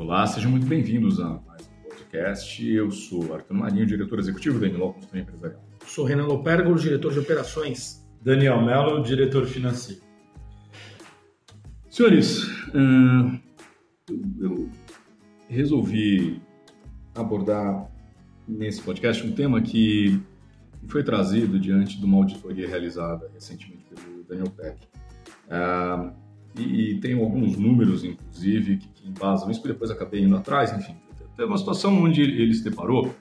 Olá, sejam muito bem-vindos a mais um podcast. Eu sou Arthur Marinho, diretor executivo da Eniló Consultoria Empresarial. Sou Renan Lopergo, diretor de operações. Daniel Mello, diretor financeiro. Senhores, uh, eu resolvi abordar nesse podcast um tema que foi trazido diante de uma auditoria realizada recentemente pelo Daniel Peck. Uh, e, e tem alguns números, inclusive, que, que embasam isso, que depois acabei indo atrás, enfim. Teve uma situação onde ele se deparou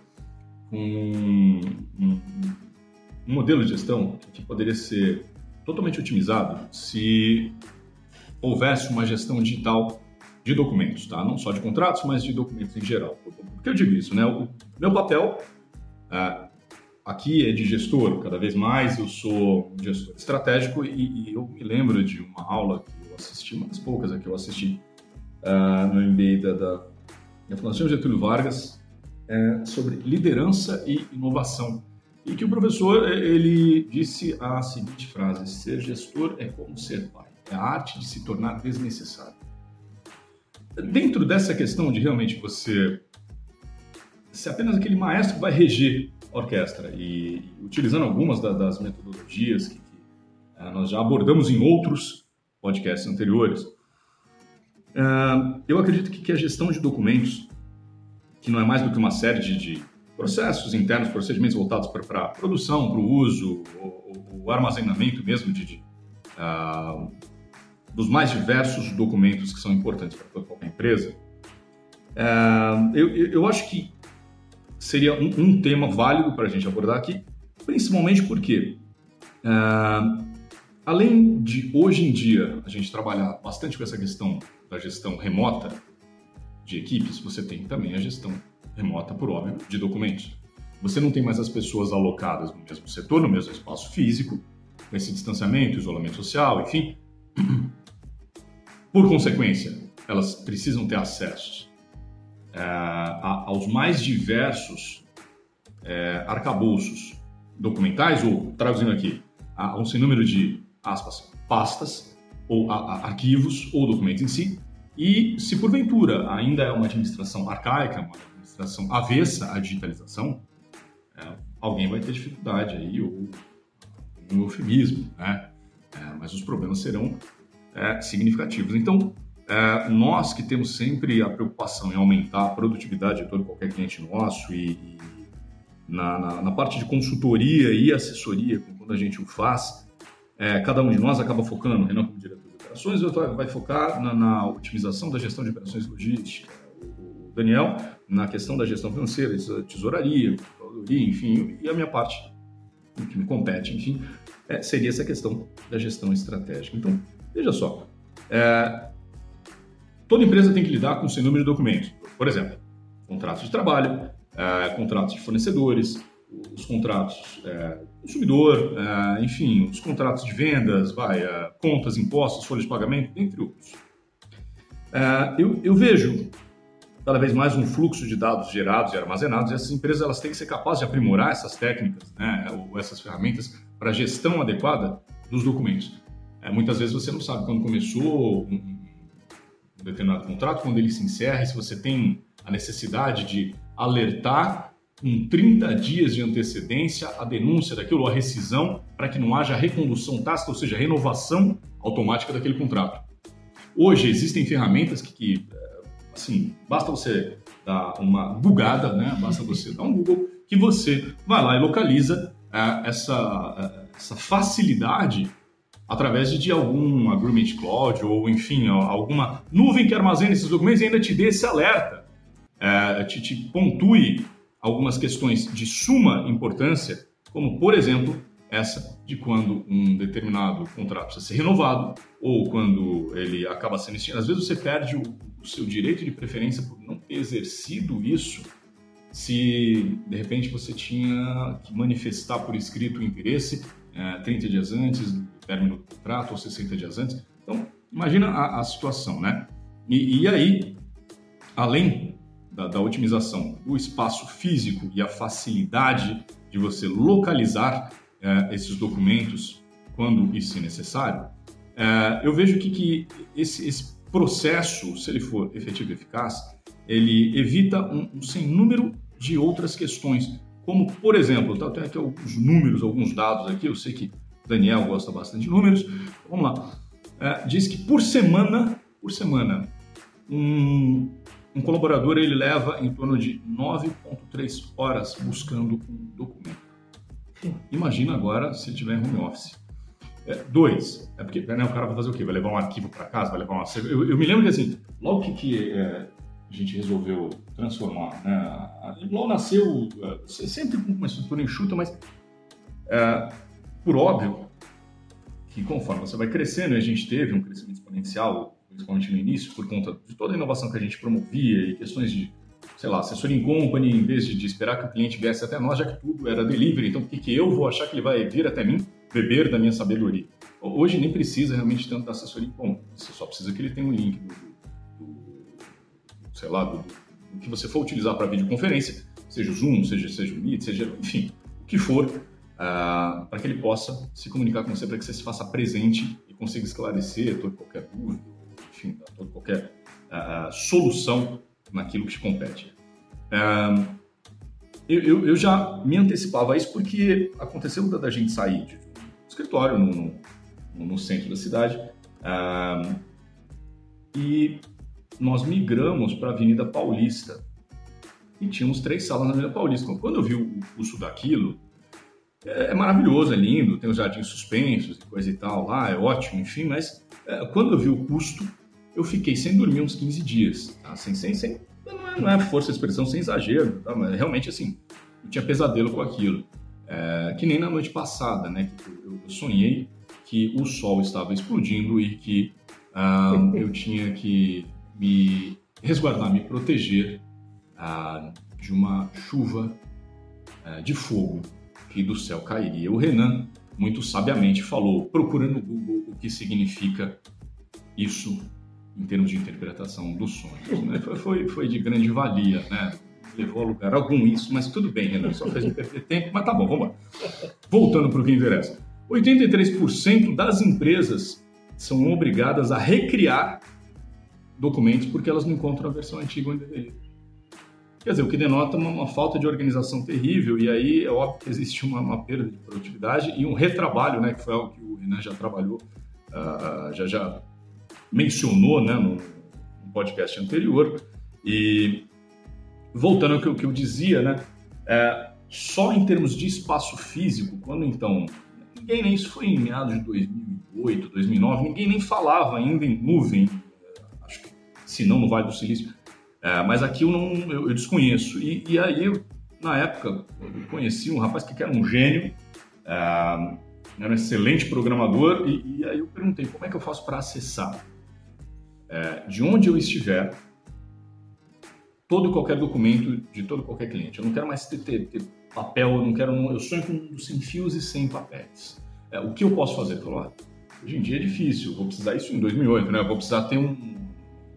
com um, um, um modelo de gestão que poderia ser totalmente otimizado se houvesse uma gestão digital de documentos, tá? Não só de contratos, mas de documentos em geral. Por que eu digo isso, né? O meu papel uh, aqui é de gestor, cada vez mais eu sou gestor estratégico e, e, eu me lembro de uma aula que assisti, uma das poucas que eu assisti uh, no MBA da, da, da Fundação Getúlio Vargas, é, sobre liderança e inovação. E que o professor ele disse a seguinte frase: ser gestor é como ser pai, é a arte de se tornar desnecessário. Dentro dessa questão de realmente você ser apenas aquele maestro vai reger a orquestra e, utilizando algumas da, das metodologias que, uh, nós já abordamos em outros podcasts anteriores, uh, eu acredito que, que, a gestão de documentos, que não é mais do que uma série de, de processos internos, procedimentos voltados para a produção, para o uso, o, armazenamento mesmo de, de uh, dos mais diversos documentos que são importantes para qualquer empresa, eu, eu acho que seria um, um tema válido para a gente abordar aqui, principalmente porque, uh, além de hoje em dia a gente trabalhar bastante com essa questão da gestão remota de equipes, você tem também a gestão remota, por óbvio, de documentos. Você não tem mais as pessoas alocadas no mesmo setor, no mesmo espaço físico, com esse distanciamento, isolamento social, enfim. Por consequência, elas precisam ter acesso é, aos mais diversos é, arcabouços documentais, ou traduzindo aqui, a um sem número de aspas, pastas, ou a, a, arquivos, ou documentos em si, e se porventura ainda é uma administração arcaica, uma administração avessa à digitalização, é, alguém vai ter dificuldade aí, ou um eufemismo, né? É, mas os problemas serão é, significativos. Então, é, nós que temos sempre a preocupação em aumentar a produtividade de todo qualquer cliente nosso e, e na, na, na, parte de consultoria e assessoria, quando a gente o faz, é, cada um de nós acaba focando, Renan como diretor de operações, vai focar na, na otimização da gestão de operações logísticas, o Daniel na questão da gestão financeira, tesouraria, enfim, e a minha parte que me compete, enfim, é, seria essa questão da gestão estratégica. Então, veja só, é, Toda empresa tem que lidar com sem número de documentos. Por exemplo, contratos de trabalho, é, contratos de fornecedores, os contratos é, consumidor, é, enfim, os contratos de vendas, vai, é, contas, impostos, folhas de pagamento, entre outros. É, eu, eu, vejo cada vez mais um fluxo de dados gerados e armazenados e essas empresas elas têm que ser capazes de aprimorar essas técnicas, né, ou essas ferramentas para gestão adequada dos documentos. É, muitas vezes você não sabe quando começou um, um determinado contrato, quando ele se encerra, se você tem a necessidade de alertar com 30 dias de antecedência a denúncia daquilo, a rescisão, para que não haja recondução tácita, ou seja, renovação automática daquele contrato. Hoje existem ferramentas que, que assim, basta você dar uma bugada, né? basta você dar um Google, que você vai lá e localiza uh, essa, uh, essa facilidade através de algum agreement cloud ou, enfim, alguma nuvem que armazene esses documentos e ainda te dê esse alerta, é, te, te pontue algumas questões de suma importância, como, por exemplo, essa de quando um determinado contrato precisa ser renovado ou quando ele acaba sendo extinto. Às vezes você perde o, o seu direito de preferência por não ter exercido isso se de repente você tinha que manifestar por escrito o interesse é, 30 dias antes do término do contrato ou 60 dias antes. Então, imagina a, a situação, né? E, e, aí, além da, da, otimização do espaço físico e a facilidade de você localizar é, esses documentos quando isso é necessário, é, eu vejo que, que esse, esse, processo, se ele for efetivo e eficaz, ele evita um, um sem número de outras questões, como, por exemplo, tá, tem aqui alguns números, alguns dados aqui, eu sei que Daniel gosta bastante de números, vamos lá. É, diz que por semana, por semana, um, um colaborador ele leva em torno de 9,3 horas buscando um documento. Imagina agora se tiver home office. É, dois, é porque né, o cara vai fazer o quê? Vai levar um arquivo para casa, vai levar uma. Eu, eu, me lembro que assim, logo que, que é, a gente resolveu transformar, né? Logo nasceu é, sempre com uma estrutura enxuta, mas é, por óbvio que conforme você vai crescendo, e a gente teve um crescimento exponencial, principalmente no início, por conta de toda a inovação que a gente promovia e questões de sei lá, assessoria company, em vez de, de, esperar que o cliente viesse até nós, já que tudo era delivery, então por que, que eu vou achar que ele vai vir até mim beber da minha sabedoria? Hoje nem precisa realmente tanto da assessoria company, você só precisa que ele tenha um link do, do, sei lá, do, do, que você for utilizar para videoconferência, seja o Zoom, seja, seja o Meet, seja, enfim, o que for, uh, para que ele possa se comunicar com você, para que você se faça presente e consiga esclarecer toda qualquer dúvida, enfim, toda qualquer uh, solução naquilo que te compete. eu, eu, eu, já me antecipava a isso porque aconteceu da gente sair de um escritório no, no, no centro da cidade e nós migramos para a Avenida Paulista e tínhamos três salas na Avenida Paulista. Quando eu vi o custo daquilo, é, é maravilhoso, é lindo, tem os jardins suspensos e coisa e tal lá, é ótimo, enfim, mas é, quando eu vi o custo, eu fiquei sem dormir uns 15 dias, tá? sem, sem, sem, não, é, não é força de expressão, sem exagero, tá? mas realmente assim, eu tinha pesadelo com aquilo. É, que nem na noite passada, né, que eu, eu sonhei que o sol estava explodindo e que uh, eu tinha que me resguardar, me proteger uh, de uma chuva uh, de fogo que do céu cairia. O Renan, muito sabiamente, falou, procurando no Google o que significa isso em termos de interpretação dos sonhos. Né? Foi, foi, foi, de grande valia, né? levou a lugar algum isso, mas tudo bem, Renan, só fez me perder tempo, mas tá bom, vamos lá. Voltando para o que interessa. 83% das empresas são obrigadas a recriar documentos porque elas não encontram a versão antiga onde deveria. Quer dizer, o que denota uma, uma, falta de organização terrível, e aí é óbvio que existe uma, uma, perda de produtividade e um retrabalho, né, que foi algo que o Renan já trabalhou, uh, já, já mencionou né, no, podcast anterior. E voltando ao que, que eu dizia, né, é, só em termos de espaço físico, quando então, ninguém nem isso foi em meados de 2008, 2009, ninguém nem falava ainda em nuvem, acho que se não no Vale do Silício, é, mas aqui eu não eu, eu desconheço. E, e, aí, eu, na época, eu conheci um rapaz que era um gênio, é, era um excelente programador, e, e, aí eu perguntei como é que eu faço para acessar é, de onde eu estiver, todo qualquer documento de todo qualquer cliente. Eu não quero mais ter, ter, ter papel, eu não quero, eu sonho com um sem fios e sem papéis. É, o que eu posso fazer? Falou, hoje em dia é difícil, vou precisar isso em 2008, né? Eu vou precisar ter um,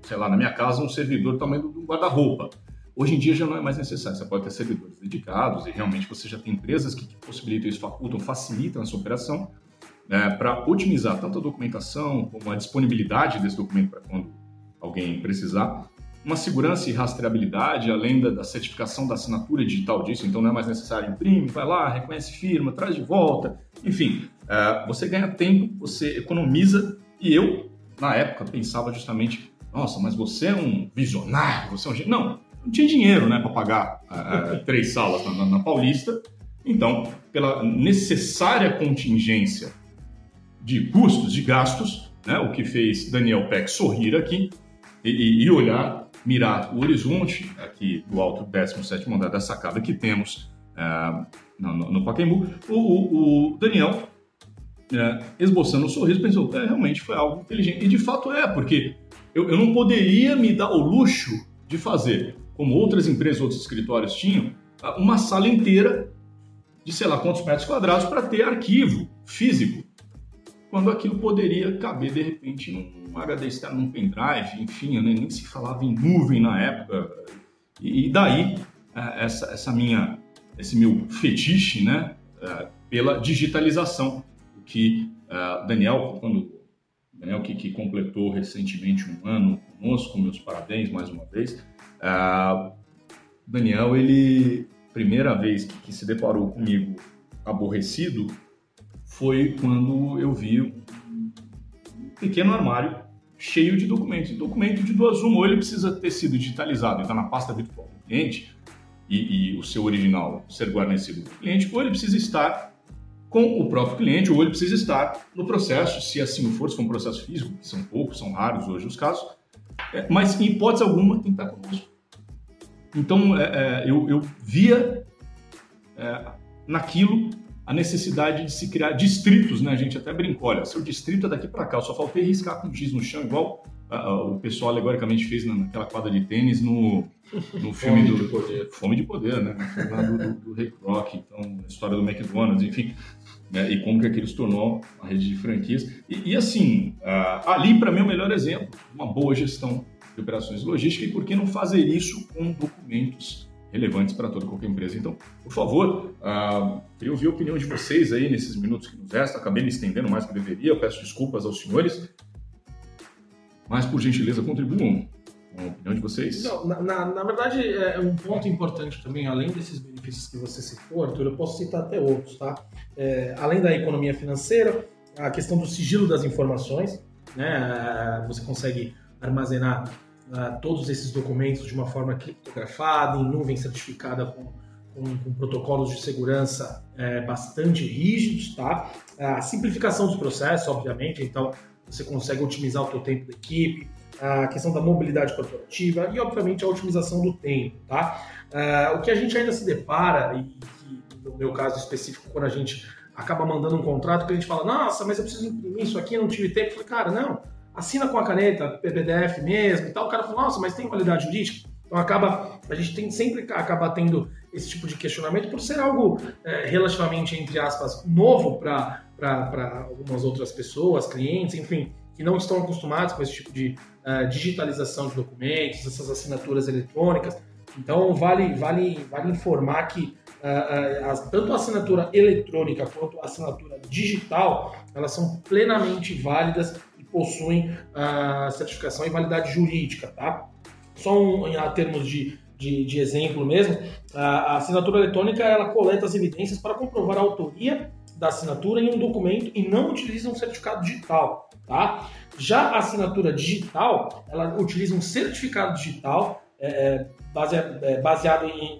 sei lá, na minha casa um servidor do do guarda-roupa. Hoje em dia já não é mais necessário, você pode ter servidores dedicados e realmente você já tem empresas que, que possibilitam isso, facultam, facilitam essa operação né, para otimizar tanto a documentação como a disponibilidade desse documento para quando alguém precisar, uma segurança e rastreabilidade, além da, da, certificação da assinatura digital disso, então não é mais necessário imprime, vai lá, reconhece firma, traz de volta, enfim, é, você ganha tempo, você economiza e eu, na época, pensava justamente, nossa, mas você é um visionário, você é um... Não, não tinha dinheiro né, para pagar é, é, três salas na, na, na Paulista, então, pela necessária contingência de custos, de gastos, né? o que fez Daniel Peck sorrir aqui e, e olhar, mirar o horizonte aqui do alto 17 andar da sacada que temos uh, no, no Pacaembu. O, o, o Daniel, uh, esboçando um sorriso, pensou, é, realmente foi algo inteligente. E de fato é, porque eu, eu não poderia me dar o luxo de fazer, como outras empresas, outros escritórios tinham, uma sala inteira de sei lá quantos metros quadrados para ter arquivo físico quando aquilo poderia caber de repente num HD externo, num pendrive, enfim, né? nem se falava em nuvem na época. E, daí é, essa, essa minha, esse meu fetiche, né, é, pela digitalização, que é, Daniel, quando Daniel que, que completou recentemente um ano conosco, meus parabéns mais uma vez, Uh, Daniel, ele, primeira vez que, que se deparou comigo aborrecido foi quando eu vi um pequeno armário cheio de documentos. Documento de duas uma, ou ele precisa ter sido digitalizado está na pasta virtual do cliente, e, e, o seu original ser guarnecido com o cliente, ou ele precisa estar com o próprio cliente, ou ele precisa estar no processo, se assim for, se for um processo físico, que são poucos, são raros hoje os casos, é, mas em hipótese alguma tem que estar conosco. Então, é, é, eu, eu, via é, naquilo a necessidade de se criar distritos, né? A gente até brincou, olha, seu distrito é daqui para cá, eu só faltei riscar com giz no chão, igual o pessoal alegoricamente fez naquela quadra de tênis no, no filme Fome do de Poder. Fome de Poder, né? Do, do, do Ray Kroc, então, a história do McDonald's, enfim, né? e como que aquilo se tornou uma rede de franquias. E, e assim, uh, ali para mim é o melhor exemplo, uma boa gestão de operações logísticas e por que não fazer isso com documentos relevantes para toda qualquer empresa. Então, por favor, uh, queria ouvir a opinião de vocês aí nesses minutos que nos restam. Acabei me estendendo mais que deveria, peço desculpas aos senhores, mas por gentileza contribuam com a opinião de vocês. Não, na, na, na, verdade, é um ponto importante também, além desses benefícios que você citou, Arthur, eu posso citar até outros, tá? É, além da economia financeira, a questão do sigilo das informações, né? Você consegue armazenar uh, todos esses documentos de uma forma criptografada, em nuvem certificada com, com, com protocolos de segurança é, bastante rígidos, tá? A simplificação dos processos, obviamente, então você consegue otimizar o seu tempo da equipe, a questão da mobilidade corporativa e, obviamente, a otimização do tempo, tá? Uh, o que a gente ainda se depara, e no meu caso específico, quando a gente acaba mandando um contrato que a gente fala, nossa, mas eu preciso imprimir isso aqui, não tive tempo. Eu falei, cara, não, assina com a caneta, PPDF mesmo e tal. O cara fala, nossa, mas tem validade jurídica? Então acaba, a gente tem, sempre acaba tendo esse tipo de questionamento por ser algo é, relativamente, entre aspas, novo para algumas outras pessoas, clientes, enfim, que não estão acostumados com esse tipo de uh, digitalização de documentos, essas assinaturas eletrônicas. Então vale, vale, vale informar que uh, uh, tanto a assinatura eletrônica quanto a assinatura digital elas são plenamente válidas possuem a certificação e validade jurídica, tá? Só um, em termos de, de, de, exemplo mesmo, a assinatura eletrônica ela coleta as evidências para comprovar a autoria da assinatura em um documento e não utiliza um certificado digital, tá? Já a assinatura digital, ela utiliza um certificado digital é, é, baseado em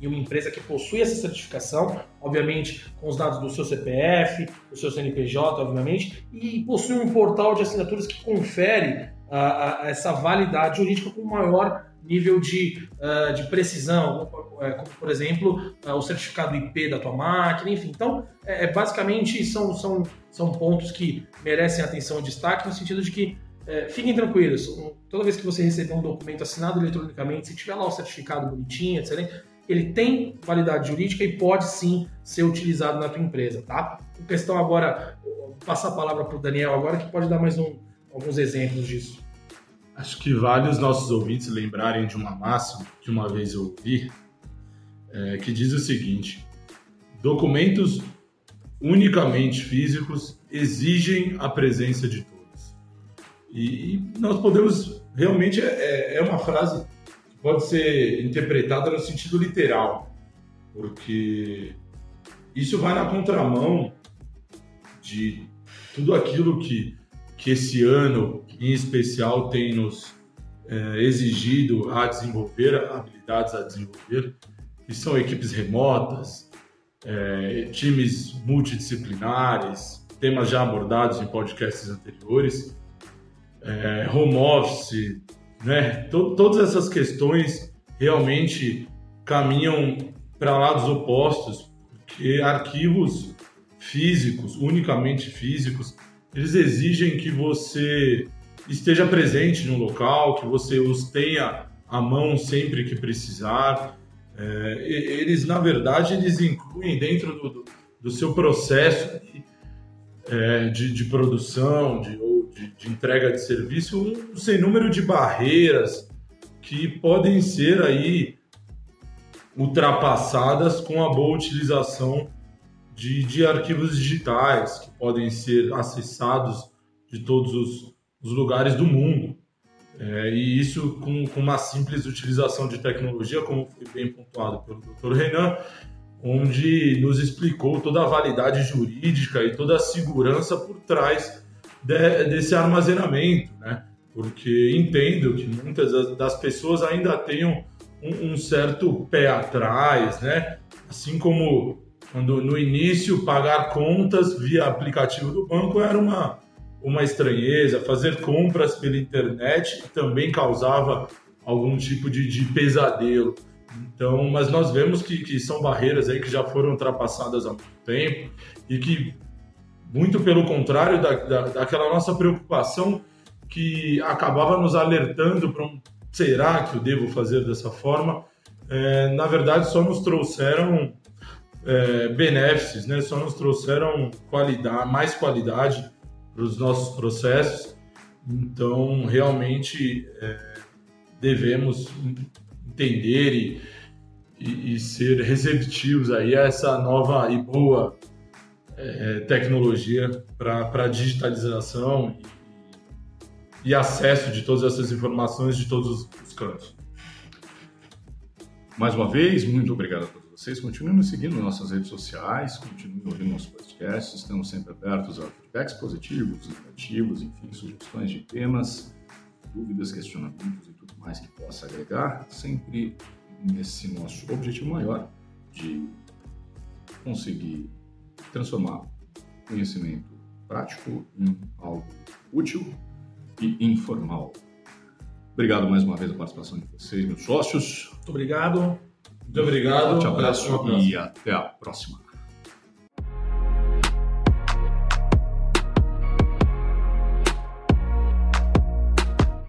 e uma empresa que possui essa certificação, obviamente com os dados do seu CPF, do seu CNPJ, obviamente, e possui um portal de assinaturas que confere uh, essa validade jurídica com maior nível de, uh, de precisão, como, é, por exemplo uh, o certificado IP da tua máquina, enfim. Então, é, é, basicamente são, são, são pontos que merecem atenção e destaque no sentido de que é, fiquem tranquilos, toda vez que você receber um documento assinado eletronicamente, se tiver lá o certificado bonitinho, excelente, ele tem validade jurídica e pode sim ser utilizado na tua empresa, tá? A questão agora, vou passar a palavra para o Daniel agora, que pode dar mais um, alguns exemplos disso. Acho que vale os nossos ouvintes lembrarem de uma máxima que uma vez eu ouvi, é, que diz o seguinte: documentos unicamente físicos exigem a presença de todos. E, e nós podemos realmente é, é uma frase pode ser interpretada no sentido literal, porque isso vai na contramão de tudo aquilo que, que esse ano, em especial, tem nos é, exigido a desenvolver, habilidades a desenvolver, que são equipes remotas, é, times multidisciplinares, temas já abordados em podcasts anteriores, é, home office, né? todas essas questões realmente caminham para lados opostos, porque arquivos físicos, unicamente físicos, eles exigem que você esteja presente no local, que você os tenha à mão sempre que precisar. É, eles, na verdade, eles incluem dentro do, do seu processo de, é, de, de produção, de, de, de entrega de serviço, um sem número de barreiras que podem ser aí ultrapassadas com a boa utilização de, de arquivos digitais que podem ser acessados de todos os, os lugares do mundo. É, e isso com, com, uma simples utilização de tecnologia, como foi bem pontuado pelo Dr. Renan, onde nos explicou toda a validade jurídica e toda a segurança por trás de, desse armazenamento, né? Porque entendo que muitas das pessoas ainda tenham um, um certo pé atrás, né? Assim como quando no início pagar contas via aplicativo do banco era uma, uma estranheza, fazer compras pela internet também causava algum tipo de, de pesadelo. Então, mas nós vemos que, que são barreiras aí que já foram ultrapassadas há muito tempo e que, muito pelo contrário da, da, daquela nossa preocupação que acabava nos alertando para um será que eu devo fazer dessa forma, é, na verdade só nos trouxeram é, benefícios, né? só nos trouxeram qualidade, mais qualidade para os nossos processos. Então, realmente é, devemos entender e, e, e, ser receptivos aí a essa nova e boa é, tecnologia para digitalização e, e, acesso de todas essas informações de todos os cantos. Mais uma vez, muito obrigado a todos vocês. Continuem nos seguindo nas nossas redes sociais, continuem ouvindo nosso podcast. Estamos sempre abertos a feedbacks positivos, negativos, enfim, sugestões de temas, dúvidas, questionamentos e tudo mais que possa agregar, sempre nesse nosso objetivo maior de conseguir transformar conhecimento prático em algo útil e informal. Obrigado mais uma vez a participação de vocês, meus sócios. Muito obrigado. Muito obrigado. Um forte abraço e até a próxima.